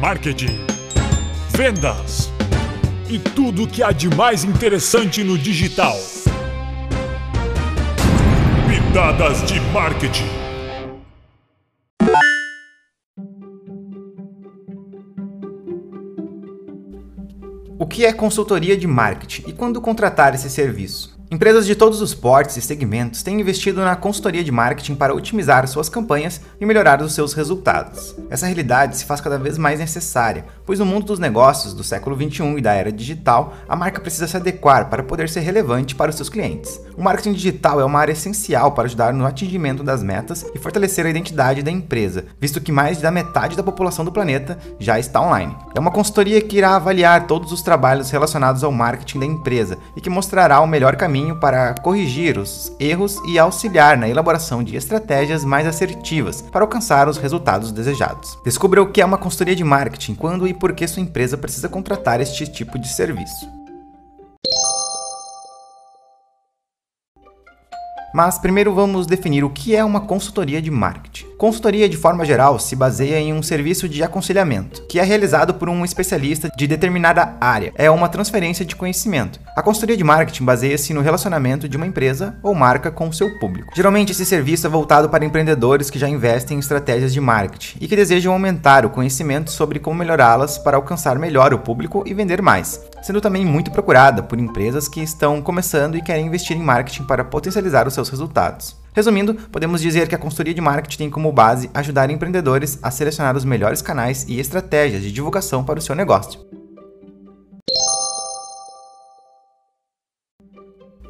marketing, vendas e tudo o que há de mais interessante no digital. Pitadas de marketing. O que é consultoria de marketing e quando contratar esse serviço? Empresas de todos os portes e segmentos têm investido na consultoria de marketing para otimizar suas campanhas e melhorar os seus resultados. Essa realidade se faz cada vez mais necessária, pois no mundo dos negócios do século XXI e da era digital, a marca precisa se adequar para poder ser relevante para os seus clientes. O marketing digital é uma área essencial para ajudar no atingimento das metas e fortalecer a identidade da empresa, visto que mais da metade da população do planeta já está online. É uma consultoria que irá avaliar todos os trabalhos relacionados ao marketing da empresa e que mostrará o melhor caminho caminho para corrigir os erros e auxiliar na elaboração de estratégias mais assertivas para alcançar os resultados desejados. Descubra o que é uma consultoria de marketing, quando e por que sua empresa precisa contratar este tipo de serviço. Mas primeiro vamos definir o que é uma consultoria de marketing. Consultoria, de forma geral, se baseia em um serviço de aconselhamento, que é realizado por um especialista de determinada área. É uma transferência de conhecimento. A consultoria de marketing baseia-se no relacionamento de uma empresa ou marca com o seu público. Geralmente, esse serviço é voltado para empreendedores que já investem em estratégias de marketing e que desejam aumentar o conhecimento sobre como melhorá-las para alcançar melhor o público e vender mais, sendo também muito procurada por empresas que estão começando e querem investir em marketing para potencializar os seus resultados. Resumindo, podemos dizer que a consultoria de marketing tem como base ajudar empreendedores a selecionar os melhores canais e estratégias de divulgação para o seu negócio.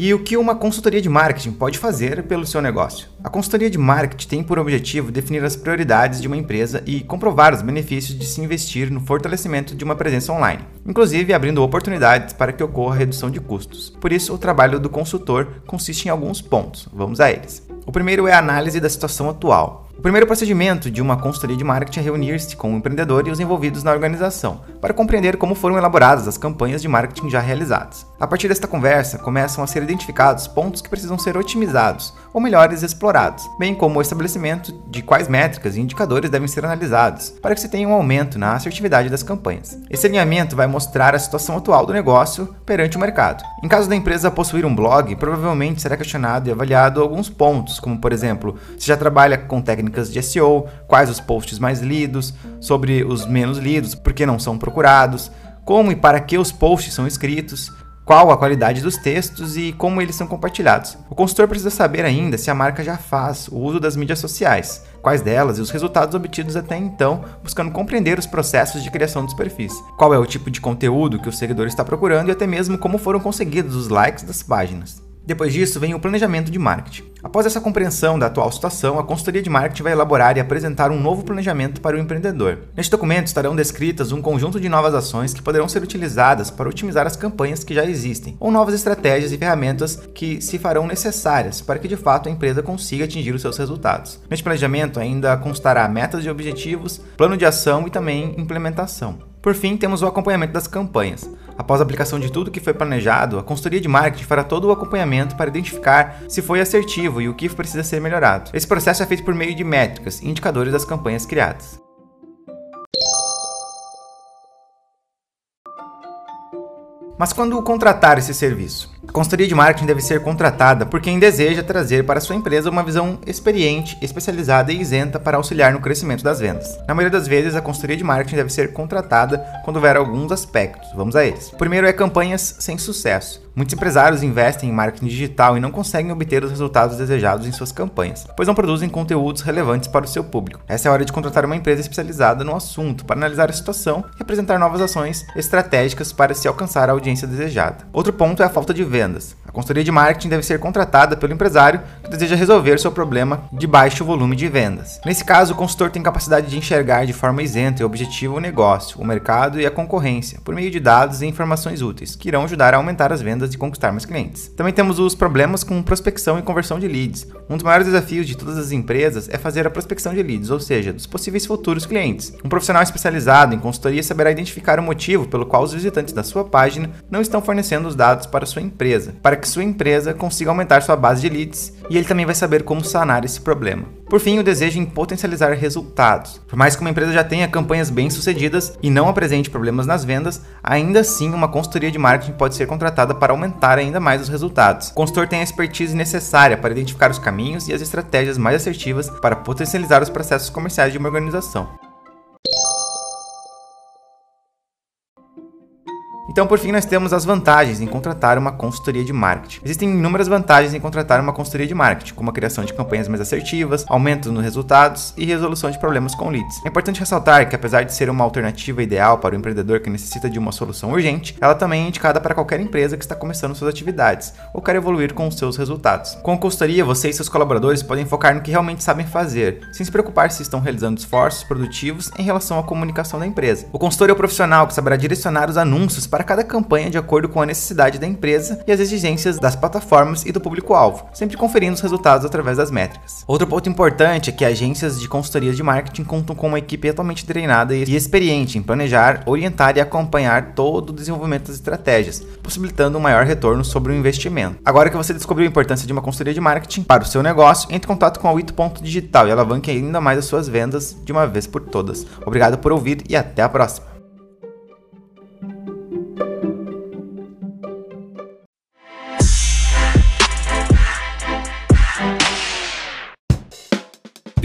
E o que uma consultoria de marketing pode fazer pelo seu negócio? A consultoria de marketing tem por objetivo definir as prioridades de uma empresa e comprovar os benefícios de se investir no fortalecimento de uma presença online, inclusive abrindo oportunidades para que ocorra redução de custos. Por isso, o trabalho do consultor consiste em alguns pontos. Vamos a eles. O primeiro é a análise da situação atual. O primeiro procedimento de uma consultoria de marketing é reunir-se com o empreendedor e os envolvidos na organização, para compreender como foram elaboradas as campanhas de marketing já realizadas. A partir desta conversa, começam a ser identificados pontos que precisam ser otimizados ou melhores explorados, bem como o estabelecimento de quais métricas e indicadores devem ser analisados, para que se tenha um aumento na assertividade das campanhas. Esse alinhamento vai mostrar a situação atual do negócio perante o mercado. Em caso da empresa possuir um blog, provavelmente será questionado e avaliado alguns pontos, como por exemplo, se já trabalha com técnicas de SEO, quais os posts mais lidos, sobre os menos lidos, por que não são procurados, como e para que os posts são escritos, qual a qualidade dos textos e como eles são compartilhados. O consultor precisa saber ainda se a marca já faz o uso das mídias sociais, quais delas e os resultados obtidos até então, buscando compreender os processos de criação dos perfis, qual é o tipo de conteúdo que o seguidor está procurando e até mesmo como foram conseguidos os likes das páginas. Depois disso, vem o planejamento de marketing. Após essa compreensão da atual situação, a consultoria de marketing vai elaborar e apresentar um novo planejamento para o empreendedor. Neste documento estarão descritas um conjunto de novas ações que poderão ser utilizadas para otimizar as campanhas que já existem, ou novas estratégias e ferramentas que se farão necessárias para que de fato a empresa consiga atingir os seus resultados. Neste planejamento ainda constará metas e objetivos, plano de ação e também implementação. Por fim, temos o acompanhamento das campanhas. Após a aplicação de tudo que foi planejado, a consultoria de marketing fará todo o acompanhamento para identificar se foi assertivo e o que precisa ser melhorado. Esse processo é feito por meio de métricas e indicadores das campanhas criadas. Mas quando contratar esse serviço? A consultoria de marketing deve ser contratada por quem deseja trazer para sua empresa uma visão experiente, especializada e isenta para auxiliar no crescimento das vendas. Na maioria das vezes, a consultoria de marketing deve ser contratada quando houver alguns aspectos. Vamos a eles. O primeiro é campanhas sem sucesso. Muitos empresários investem em marketing digital e não conseguem obter os resultados desejados em suas campanhas, pois não produzem conteúdos relevantes para o seu público. Essa é a hora de contratar uma empresa especializada no assunto para analisar a situação e apresentar novas ações estratégicas para se alcançar a audiência desejada. Outro ponto é a falta de vendas. A consultoria de marketing deve ser contratada pelo empresário que deseja resolver seu problema de baixo volume de vendas. Nesse caso, o consultor tem capacidade de enxergar de forma isenta e objetiva o negócio, o mercado e a concorrência, por meio de dados e informações úteis, que irão ajudar a aumentar as vendas e conquistar mais clientes. Também temos os problemas com prospecção e conversão de leads. Um dos maiores desafios de todas as empresas é fazer a prospecção de leads, ou seja, dos possíveis futuros clientes. Um profissional especializado em consultoria saberá identificar o motivo pelo qual os visitantes da sua página não estão fornecendo os dados para sua empresa empresa, para que sua empresa consiga aumentar sua base de leads e ele também vai saber como sanar esse problema. Por fim, o desejo em potencializar resultados. Por mais que uma empresa já tenha campanhas bem-sucedidas e não apresente problemas nas vendas, ainda assim uma consultoria de marketing pode ser contratada para aumentar ainda mais os resultados. O consultor tem a expertise necessária para identificar os caminhos e as estratégias mais assertivas para potencializar os processos comerciais de uma organização. Então, por fim, nós temos as vantagens em contratar uma consultoria de marketing. Existem inúmeras vantagens em contratar uma consultoria de marketing, como a criação de campanhas mais assertivas, aumento nos resultados e resolução de problemas com leads. É importante ressaltar que, apesar de ser uma alternativa ideal para o empreendedor que necessita de uma solução urgente, ela também é indicada para qualquer empresa que está começando suas atividades ou quer evoluir com os seus resultados. Com a consultoria, você e seus colaboradores podem focar no que realmente sabem fazer, sem se preocupar se estão realizando esforços produtivos em relação à comunicação da empresa. O consultor é o profissional que saberá direcionar os anúncios para para cada campanha de acordo com a necessidade da empresa e as exigências das plataformas e do público-alvo, sempre conferindo os resultados através das métricas. Outro ponto importante é que agências de consultoria de marketing contam com uma equipe atualmente treinada e experiente em planejar, orientar e acompanhar todo o desenvolvimento das estratégias, possibilitando um maior retorno sobre o investimento. Agora que você descobriu a importância de uma consultoria de marketing para o seu negócio, entre em contato com a Wito.digital e alavanque ainda mais as suas vendas de uma vez por todas. Obrigado por ouvir e até a próxima.